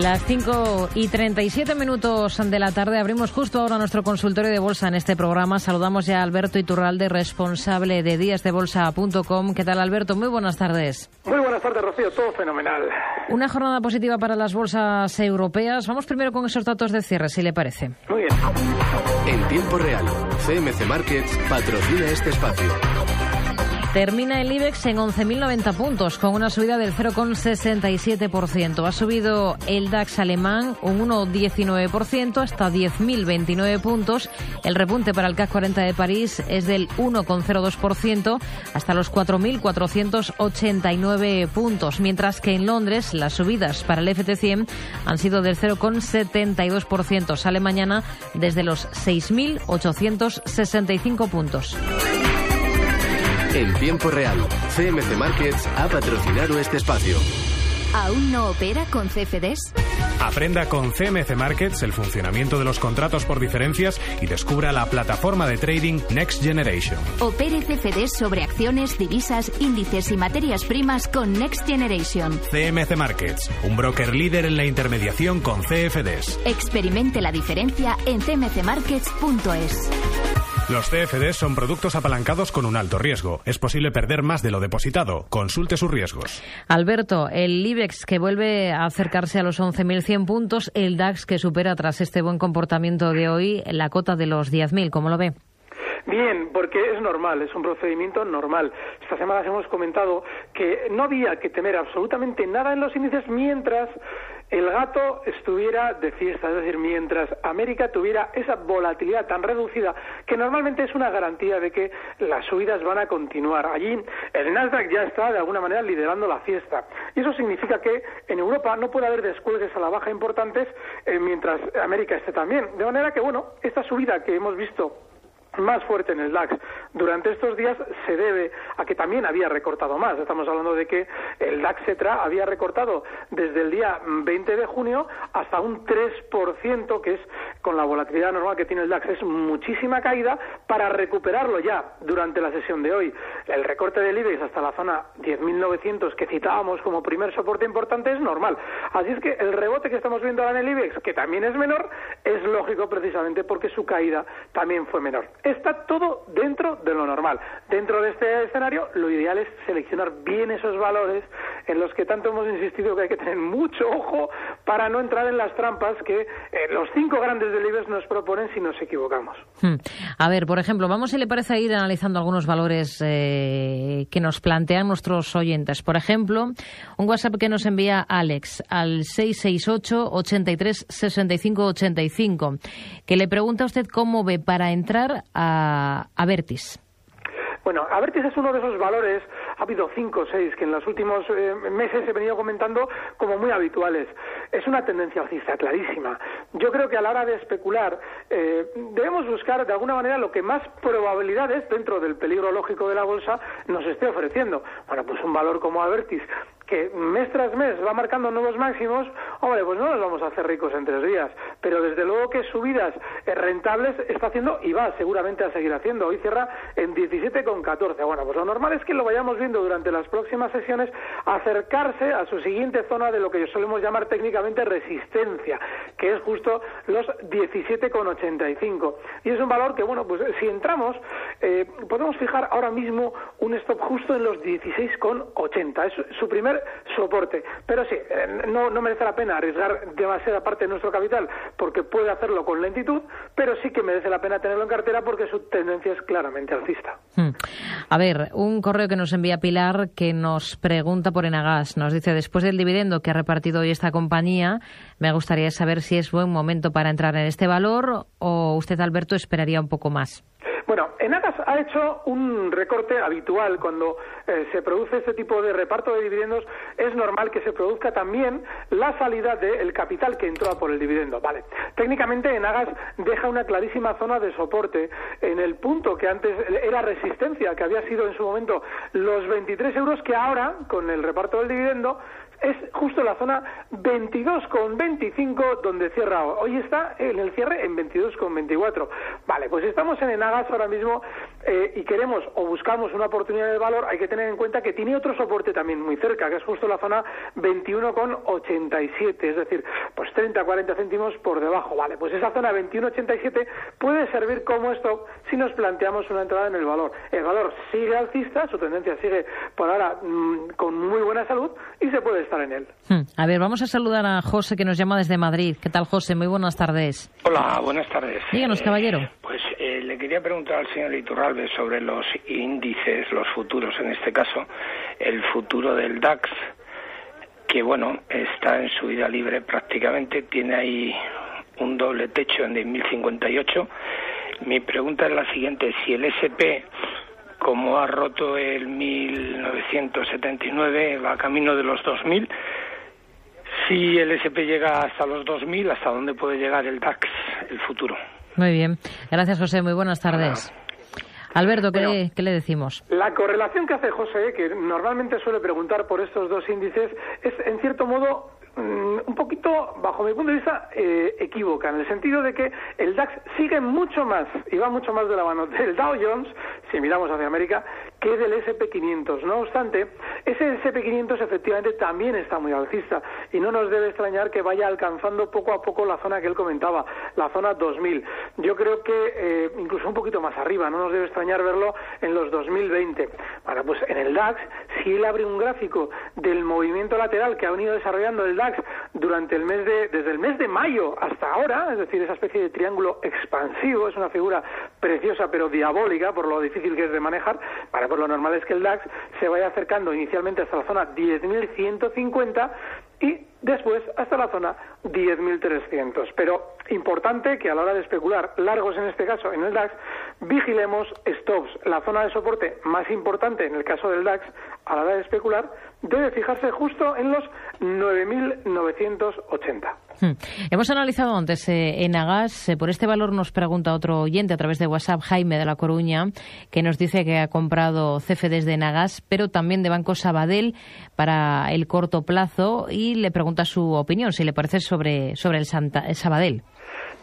Las 5 y 37 minutos de la tarde abrimos justo ahora nuestro consultorio de bolsa en este programa. Saludamos ya a Alberto Iturralde, responsable de díasdebolsa.com. ¿Qué tal, Alberto? Muy buenas tardes. Muy buenas tardes, Rocío. Todo fenomenal. Una jornada positiva para las bolsas europeas. Vamos primero con esos datos de cierre, si le parece. Muy bien. En tiempo real, CMC Markets patrocina este espacio. Termina el IBEX en 11.090 puntos, con una subida del 0,67%. Ha subido el DAX alemán un 1,19% hasta 10.029 puntos. El repunte para el CAC 40 de París es del 1,02% hasta los 4.489 puntos, mientras que en Londres las subidas para el FT100 han sido del 0,72%. Sale mañana desde los 6.865 puntos. En tiempo real, CMC Markets ha patrocinado este espacio. ¿Aún no opera con CFDs? Aprenda con CMC Markets el funcionamiento de los contratos por diferencias y descubra la plataforma de trading Next Generation. Opere CFDs sobre acciones, divisas, índices y materias primas con Next Generation. CMC Markets, un broker líder en la intermediación con CFDs. Experimente la diferencia en cmcmarkets.es. Los CFDs son productos apalancados con un alto riesgo. Es posible perder más de lo depositado. Consulte sus riesgos. Alberto, el IBEX que vuelve a acercarse a los 11.100 puntos, el DAX que supera tras este buen comportamiento de hoy la cota de los 10.000. ¿Cómo lo ve? Bien, porque es normal, es un procedimiento normal. Esta semana hemos comentado que no había que temer absolutamente nada en los índices mientras el gato estuviera de fiesta, es decir, mientras América tuviera esa volatilidad tan reducida que normalmente es una garantía de que las subidas van a continuar. Allí el Nasdaq ya está de alguna manera liderando la fiesta y eso significa que en Europa no puede haber descuelgues a la baja importantes eh, mientras América esté también. De manera que, bueno, esta subida que hemos visto más fuerte en el DAX durante estos días se debe a que también había recortado más. Estamos hablando de que el DAX Cetra había recortado desde el día 20 de junio hasta un 3%, que es con la volatilidad normal que tiene el DAX, es muchísima caída para recuperarlo ya durante la sesión de hoy. El recorte del IBEX hasta la zona 10.900 que citábamos como primer soporte importante es normal. Así es que el rebote que estamos viendo ahora en el IBEX, que también es menor, es lógico precisamente porque su caída también fue menor está todo dentro de lo normal. Dentro de este escenario, lo ideal es seleccionar bien esos valores en los que tanto hemos insistido que hay que tener mucho ojo para no entrar en las trampas que eh, los cinco grandes del IBEX nos proponen si nos equivocamos. Hmm. A ver, por ejemplo, vamos si le parece ir analizando algunos valores eh, que nos plantean nuestros oyentes. Por ejemplo, un WhatsApp que nos envía Alex al 668 83 65 85, que le pregunta a usted cómo ve para entrar a, a Vertis. Bueno, Avertis es uno de esos valores, ha habido cinco o seis que en los últimos eh, meses he venido comentando como muy habituales. Es una tendencia alcista clarísima. Yo creo que a la hora de especular eh, debemos buscar de alguna manera lo que más probabilidades dentro del peligro lógico de la bolsa nos esté ofreciendo. Bueno, pues un valor como Avertis que mes tras mes va marcando nuevos máximos, hombre, pues no nos vamos a hacer ricos en tres días, pero desde luego que subidas eh, rentables está haciendo y va seguramente a seguir haciendo. Hoy cierra en 17,14. Bueno, pues lo normal es que lo vayamos viendo durante las próximas sesiones acercarse a su siguiente zona de lo que solemos llamar técnicamente resistencia, que es justo los 17,85. Y es un valor que, bueno, pues si entramos, eh, podemos fijar ahora mismo un stop justo en los 16,80. Es su primer soporte. Pero sí, eh, no, merece la pena arriesgar demasiada parte de nuestro capital porque puede hacerlo con lentitud, pero sí que merece la pena tenerlo en cartera porque su tendencia es claramente alcista. Hmm. A ver, un correo que nos envía Pilar que nos pregunta por Enagas. Nos dice, después del dividendo que ha repartido hoy esta compañía, me gustaría saber si es buen momento para entrar en este valor o usted, Alberto, esperaría un poco más. Bueno, Enagas ha hecho un recorte habitual cuando eh, se produce este tipo de reparto de dividendos. Es normal que se produzca también la salida del capital que entró por el dividendo. Vale. Técnicamente, Enagas deja una clarísima zona de soporte en el punto que antes era resistencia, que había sido en su momento los 23 euros, que ahora, con el reparto del dividendo, es justo la zona 22,25 donde cierra hoy. está en el cierre en 22,24. Vale, pues estamos en Enagas ahora mismo eh, y queremos o buscamos una oportunidad de valor, hay que tener en cuenta que tiene otro soporte también muy cerca, que es justo la zona 21,87, es decir, pues 30, 40 céntimos por debajo. Vale, pues esa zona 21,87 puede servir como stop si nos planteamos una entrada en el valor. El valor sigue alcista, su tendencia sigue por ahora mm, con muy buena salud y se puede en él. Hmm. A ver, vamos a saludar a José que nos llama desde Madrid. ¿Qué tal, José? Muy buenas tardes. Hola, buenas tardes. Díganos, caballero. Eh, pues eh, le quería preguntar al señor Iturralde sobre los índices, los futuros en este caso, el futuro del DAX, que bueno, está en su vida libre prácticamente, tiene ahí un doble techo en 1058. Mi pregunta es la siguiente, si el SP como ha roto el 1979, va camino de los 2000. Si el SP llega hasta los 2000, ¿hasta dónde puede llegar el DAX, el futuro? Muy bien. Gracias, José. Muy buenas tardes. Alberto, ¿qué, ¿qué, le decimos? La correlación que hace José, que normalmente suele preguntar por estos dos índices, es en cierto modo Mm, un poquito, bajo mi punto de vista, eh, equivoca, en el sentido de que el DAX sigue mucho más, y va mucho más de la mano del Dow Jones, si miramos hacia América, que del SP500. No obstante, ese SP500 efectivamente también está muy alcista, y no nos debe extrañar que vaya alcanzando poco a poco la zona que él comentaba, la zona 2000. Yo creo que eh, incluso un poquito más arriba, no nos debe extrañar verlo en los 2020. Bueno, pues en el DAX, si él abre un gráfico del movimiento lateral que ha venido desarrollando el DAX durante el mes de, desde el mes de mayo hasta ahora, es decir, esa especie de triángulo expansivo, es una figura preciosa pero diabólica por lo difícil que es de manejar, para pues lo normal es que el DAX se vaya acercando inicialmente hasta la zona 10.150 y después hasta la zona 10.300. Pero importante que a la hora de especular largos en este caso en el DAX, vigilemos stops. La zona de soporte más importante en el caso del DAX a la hora de especular debe fijarse justo en los 9.980. Hmm. Hemos analizado antes eh, en Agas, eh, por este valor nos pregunta otro oyente a través de WhatsApp, Jaime de La Coruña, que nos dice que ha comprado CFDs de Nagas, pero también de Banco Sabadell para el corto plazo y le pregunta su opinión, si le parece sobre, sobre el, Santa, Sabadell.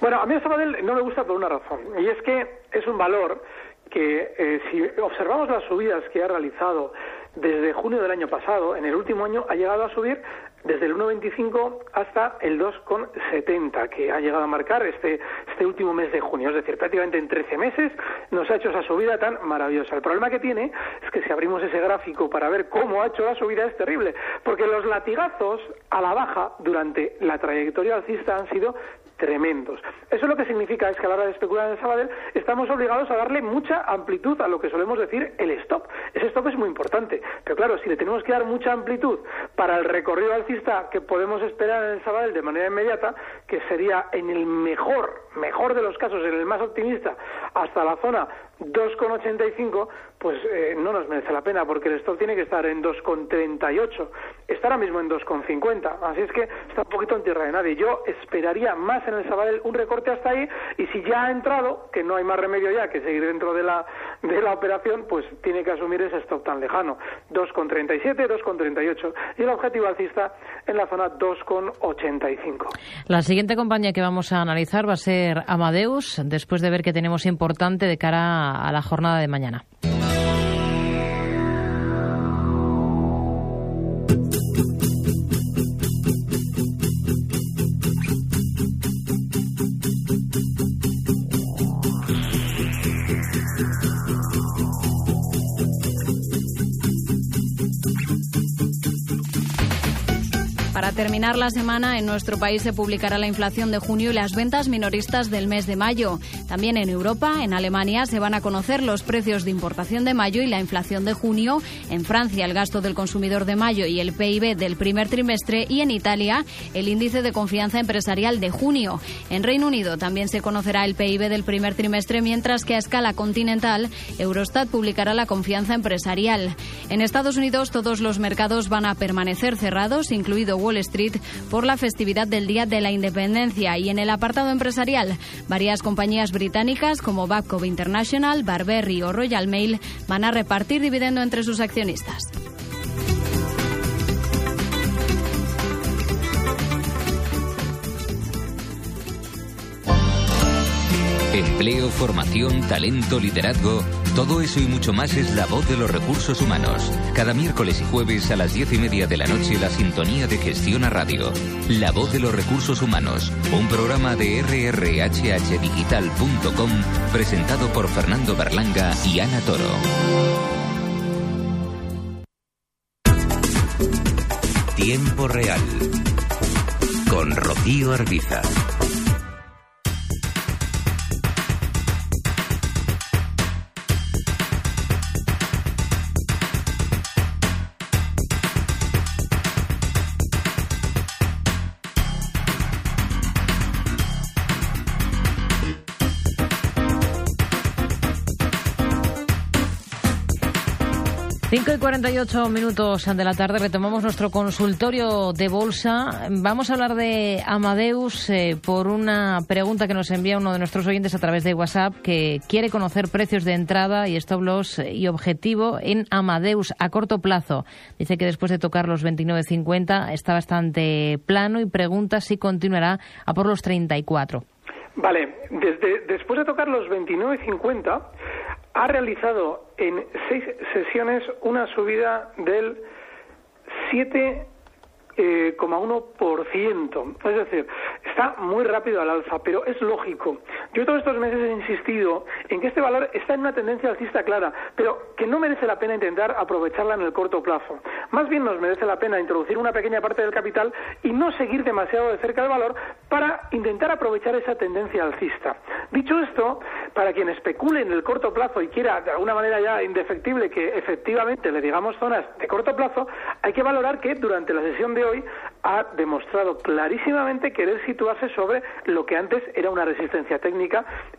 Bueno, a mí el Sabadell no me gusta por una razón, y es que es un valor que eh, si observamos las subidas que ha realizado desde junio del año pasado, en el último año ha llegado a subir desde el 1,25 hasta el 2,70 que ha llegado a marcar este, este último mes de junio. Es decir, prácticamente en 13 meses nos ha hecho esa subida tan maravillosa. El problema que tiene es que si abrimos ese gráfico para ver cómo ha hecho la subida es terrible, porque los latigazos a la baja durante la trayectoria alcista han sido tremendos. Eso lo que significa es que a la hora de especular en el Sabadell estamos obligados a darle mucha amplitud a lo que solemos decir el stop. Ese stop es muy importante, pero claro, si le tenemos que dar mucha amplitud para el recorrido alcista que podemos esperar en el Sabadell de manera inmediata, que sería en el mejor, mejor de los casos, en el más optimista, hasta la zona 2,85, pues eh, no nos merece la pena porque el stop tiene que estar en 2,38. Está ahora mismo en 2,50. Así es que está un poquito en tierra de nadie. Yo esperaría más en el Sabadell un recorte hasta ahí y si ya ha entrado, que no hay más remedio ya que seguir dentro de la, de la operación, pues tiene que asumir ese stop tan lejano. 2,37, 2,38. Y el objetivo alcista en la zona 2,85. La siguiente compañía que vamos a analizar va a ser Amadeus, después de ver que tenemos importante de cara a la jornada de mañana. Terminar la semana, en nuestro país se publicará la inflación de junio y las ventas minoristas del mes de mayo. También en Europa, en Alemania, se van a conocer los precios de importación de mayo y la inflación de junio. En Francia, el gasto del consumidor de mayo y el PIB del primer trimestre. Y en Italia, el índice de confianza empresarial de junio. En Reino Unido también se conocerá el PIB del primer trimestre, mientras que a escala continental, Eurostat publicará la confianza empresarial. En Estados Unidos, todos los mercados van a permanecer cerrados, incluido Wall Street por la festividad del Día de la Independencia y en el apartado empresarial varias compañías británicas como Babcock International, Barberry o Royal Mail van a repartir dividendo entre sus accionistas. Empleo, formación, talento, liderazgo. Todo eso y mucho más es la voz de los recursos humanos. Cada miércoles y jueves a las diez y media de la noche la sintonía de Gestión a Radio. La voz de los recursos humanos. Un programa de rrhhdigital.com presentado por Fernando Berlanga y Ana Toro. Tiempo real. Con Rocío Arbiza. 5 y 48 minutos de la tarde retomamos nuestro consultorio de bolsa. Vamos a hablar de Amadeus eh, por una pregunta que nos envía uno de nuestros oyentes a través de WhatsApp que quiere conocer precios de entrada y stop loss y objetivo en Amadeus a corto plazo. Dice que después de tocar los 29.50 está bastante plano y pregunta si continuará a por los 34. Vale, desde después de tocar los 29.50 ha realizado en seis sesiones una subida del 7 1%. Es decir, está muy rápido al alza, pero es lógico. Yo todos estos meses he insistido en que este valor está en una tendencia alcista clara, pero que no merece la pena intentar aprovecharla en el corto plazo. Más bien nos merece la pena introducir una pequeña parte del capital y no seguir demasiado de cerca el valor para intentar aprovechar esa tendencia alcista. Dicho esto, para quien especule en el corto plazo y quiera de alguna manera ya indefectible que efectivamente le digamos zonas de corto plazo, hay que valorar que durante la sesión de hoy ha demostrado clarísimamente querer situarse sobre lo que antes era una resistencia técnica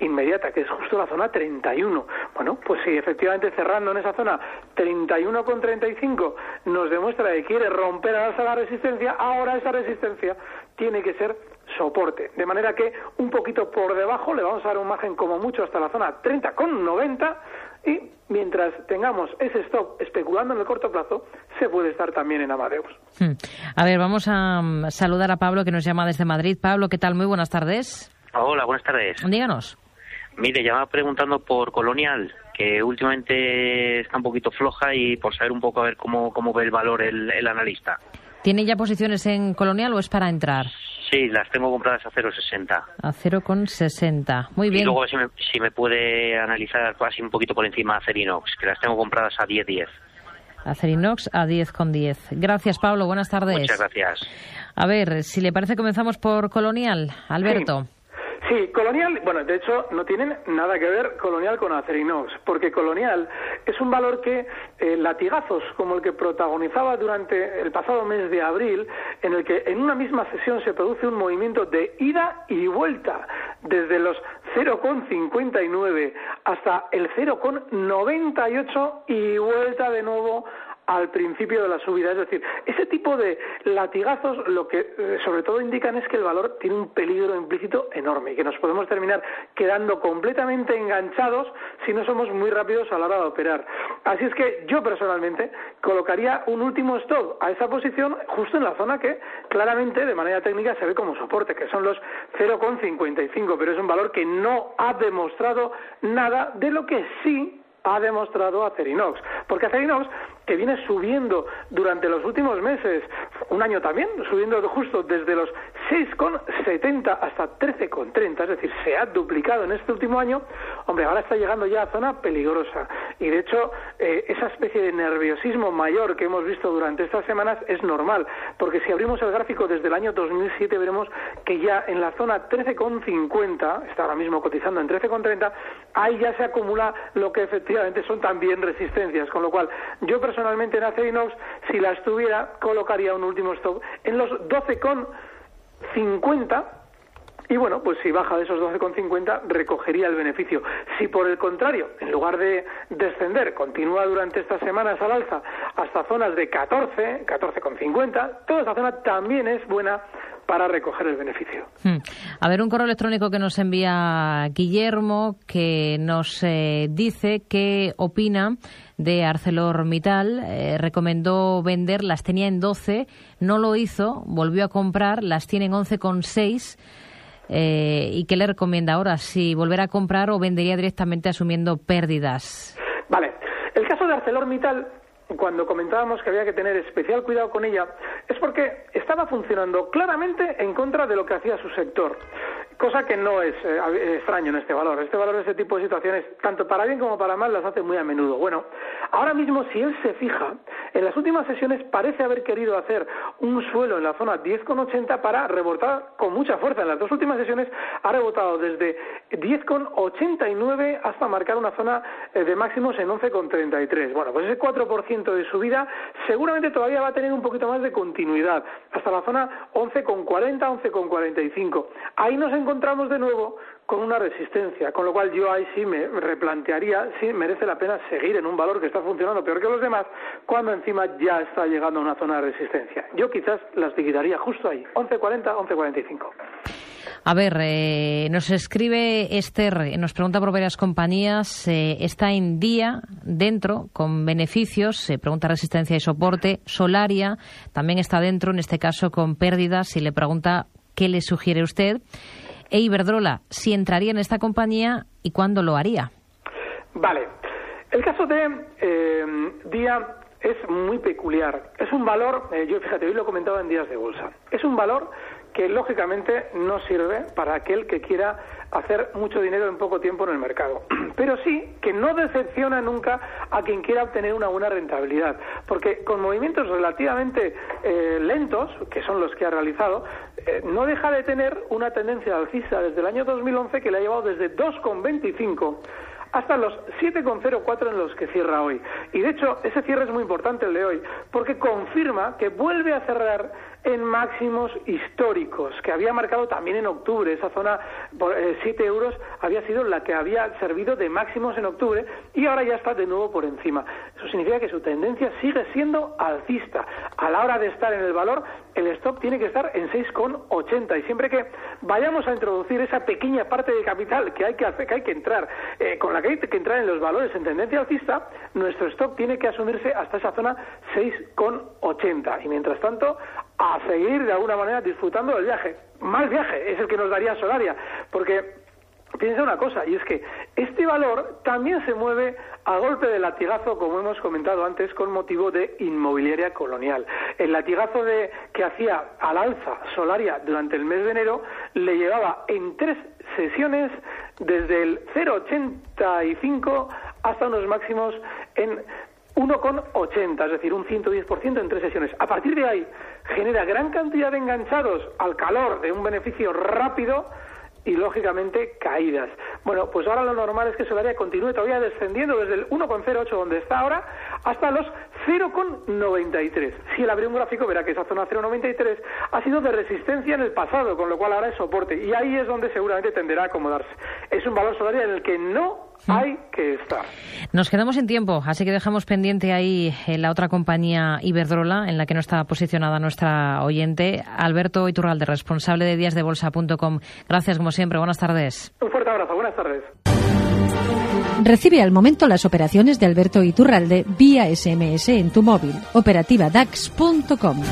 inmediata, que es justo la zona 31. Bueno, pues si efectivamente cerrando en esa zona 31,35 nos demuestra que quiere romper a la resistencia, ahora esa resistencia tiene que ser soporte. De manera que un poquito por debajo le vamos a dar un margen como mucho hasta la zona 30,90 y mientras tengamos ese stop especulando en el corto plazo, se puede estar también en Amadeus. Hmm. A ver, vamos a mm, saludar a Pablo que nos llama desde Madrid. Pablo, ¿qué tal? Muy buenas tardes. Hola, buenas tardes. Díganos. Mire, llamaba preguntando por Colonial, que últimamente está un poquito floja y por saber un poco a ver cómo, cómo ve el valor el analista. ¿Tiene ya posiciones en Colonial o es para entrar? Sí, las tengo compradas a 0,60. A 0,60. Muy bien. Y luego si me, si me puede analizar así un poquito por encima Acerinox, que las tengo compradas a 10,10. Acerinox a 10,10. Gracias, Pablo. Buenas tardes. Muchas gracias. A ver, si le parece, comenzamos por Colonial. Alberto. Sí, Colonial, bueno, de hecho no tienen nada que ver Colonial con Acerinox, porque Colonial es un valor que eh, latigazos como el que protagonizaba durante el pasado mes de abril, en el que en una misma sesión se produce un movimiento de ida y vuelta desde los 0,59 hasta el 0,98 y vuelta de nuevo al principio de la subida. Es decir, ese tipo de latigazos lo que eh, sobre todo indican es que el valor tiene un peligro implícito enorme y que nos podemos terminar quedando completamente enganchados si no somos muy rápidos a la hora de operar. Así es que yo personalmente colocaría un último stop a esa posición justo en la zona que claramente de manera técnica se ve como soporte, que son los 0,55, pero es un valor que no ha demostrado nada de lo que sí ha demostrado Acerinox. Porque Acerinox, que viene subiendo durante los últimos meses, un año también, subiendo justo desde los 6,70 hasta 13,30, es decir, se ha duplicado en este último año, hombre, ahora está llegando ya a zona peligrosa. Y de hecho, eh, esa especie de nerviosismo mayor que hemos visto durante estas semanas es normal, porque si abrimos el gráfico desde el año 2007 veremos que ya en la zona 13,50, está ahora mismo cotizando en 13,30, ahí ya se acumula lo que efectivamente son también resistencias, con lo cual yo personalmente en Acerinox, si la estuviera, colocaría un último stop en los 12,50 y bueno, pues si baja de esos 12,50 recogería el beneficio. Si por el contrario, en lugar de descender, continúa durante estas semanas al alza hasta zonas de 14, 14,50, toda esa zona también es buena para recoger el beneficio. Hmm. A ver, un correo electrónico que nos envía Guillermo que nos eh, dice qué opina de ArcelorMittal. Eh, recomendó vender, las tenía en 12, no lo hizo, volvió a comprar, las tiene en 11,6 eh, ¿Y qué le recomienda ahora? ¿Si volver a comprar o vendería directamente asumiendo pérdidas? Vale. El caso de ArcelorMittal cuando comentábamos que había que tener especial cuidado con ella, es porque estaba funcionando claramente en contra de lo que hacía su sector cosa que no es eh, extraño en este valor. Este valor, este tipo de situaciones, tanto para bien como para mal, las hace muy a menudo. Bueno, ahora mismo, si él se fija, en las últimas sesiones parece haber querido hacer un suelo en la zona 10,80 para rebotar con mucha fuerza. En las dos últimas sesiones ha rebotado desde 10,89 hasta marcar una zona eh, de máximos en 11,33. Bueno, pues ese 4% de subida seguramente todavía va a tener un poquito más de continuidad, hasta la zona 11,40, 11,45. Ahí nos encontramos de nuevo con una resistencia, con lo cual yo ahí sí me replantearía si merece la pena seguir en un valor que está funcionando peor que los demás, cuando encima ya está llegando a una zona de resistencia. Yo quizás las liquidaría justo ahí, 11.40, 11.45. A ver, eh, nos escribe Esther, nos pregunta por varias compañías, eh, está en día dentro con beneficios, se pregunta resistencia y soporte, Solaria también está dentro, en este caso con pérdidas, y le pregunta qué le sugiere usted e Iberdrola, si entraría en esta compañía y cuándo lo haría. Vale. El caso de eh, Día es muy peculiar. Es un valor, eh, yo fíjate, hoy lo he comentado en días de bolsa, es un valor que lógicamente no sirve para aquel que quiera hacer mucho dinero en poco tiempo en el mercado. Pero sí que no decepciona nunca a quien quiera obtener una buena rentabilidad, porque con movimientos relativamente eh, lentos, que son los que ha realizado, eh, no deja de tener una tendencia alcista desde el año 2011 que le ha llevado desde 2,25 hasta los 7,04 en los que cierra hoy. Y de hecho, ese cierre es muy importante el de hoy, porque confirma que vuelve a cerrar en máximos históricos, que había marcado también en octubre. Esa zona por 7 eh, euros había sido la que había servido de máximos en octubre y ahora ya está de nuevo por encima. Eso significa que su tendencia sigue siendo alcista. A la hora de estar en el valor, el stop tiene que estar en 6,80 y siempre que vayamos a introducir esa pequeña parte de capital que hay que hacer, que hay que entrar, eh, con la que hay que entrar en los valores en tendencia alcista, nuestro stop tiene que asumirse hasta esa zona 6,80 y mientras tanto a seguir de alguna manera disfrutando del viaje. Mal viaje es el que nos daría Solaria, porque piensa una cosa, y es que este valor también se mueve a golpe de latigazo, como hemos comentado antes, con motivo de inmobiliaria colonial. El latigazo de, que hacía al alza Solaria durante el mes de enero le llevaba en tres sesiones desde el 0,85 hasta unos máximos en 1,80, es decir, un 110% en tres sesiones. A partir de ahí genera gran cantidad de enganchados al calor de un beneficio rápido y lógicamente caídas. Bueno, pues ahora lo normal es que Solaria continúe todavía descendiendo desde el 1,08 donde está ahora hasta los 0,93. Si él abre un gráfico verá que esa zona 0,93 ha sido de resistencia en el pasado, con lo cual ahora es soporte y ahí es donde seguramente tenderá a acomodarse. Es un valor Solaria en el que no hay que estar. Nos quedamos en tiempo, así que dejamos pendiente ahí eh, la otra compañía Iberdrola, en la que no está posicionada nuestra oyente, Alberto Iturralde, responsable de díasdebolsa.com. Gracias, como siempre. Buenas tardes. Un fuerte abrazo. Buenas tardes. Recibe al momento las operaciones de Alberto Iturralde vía SMS en tu móvil. Operativa DAX.com.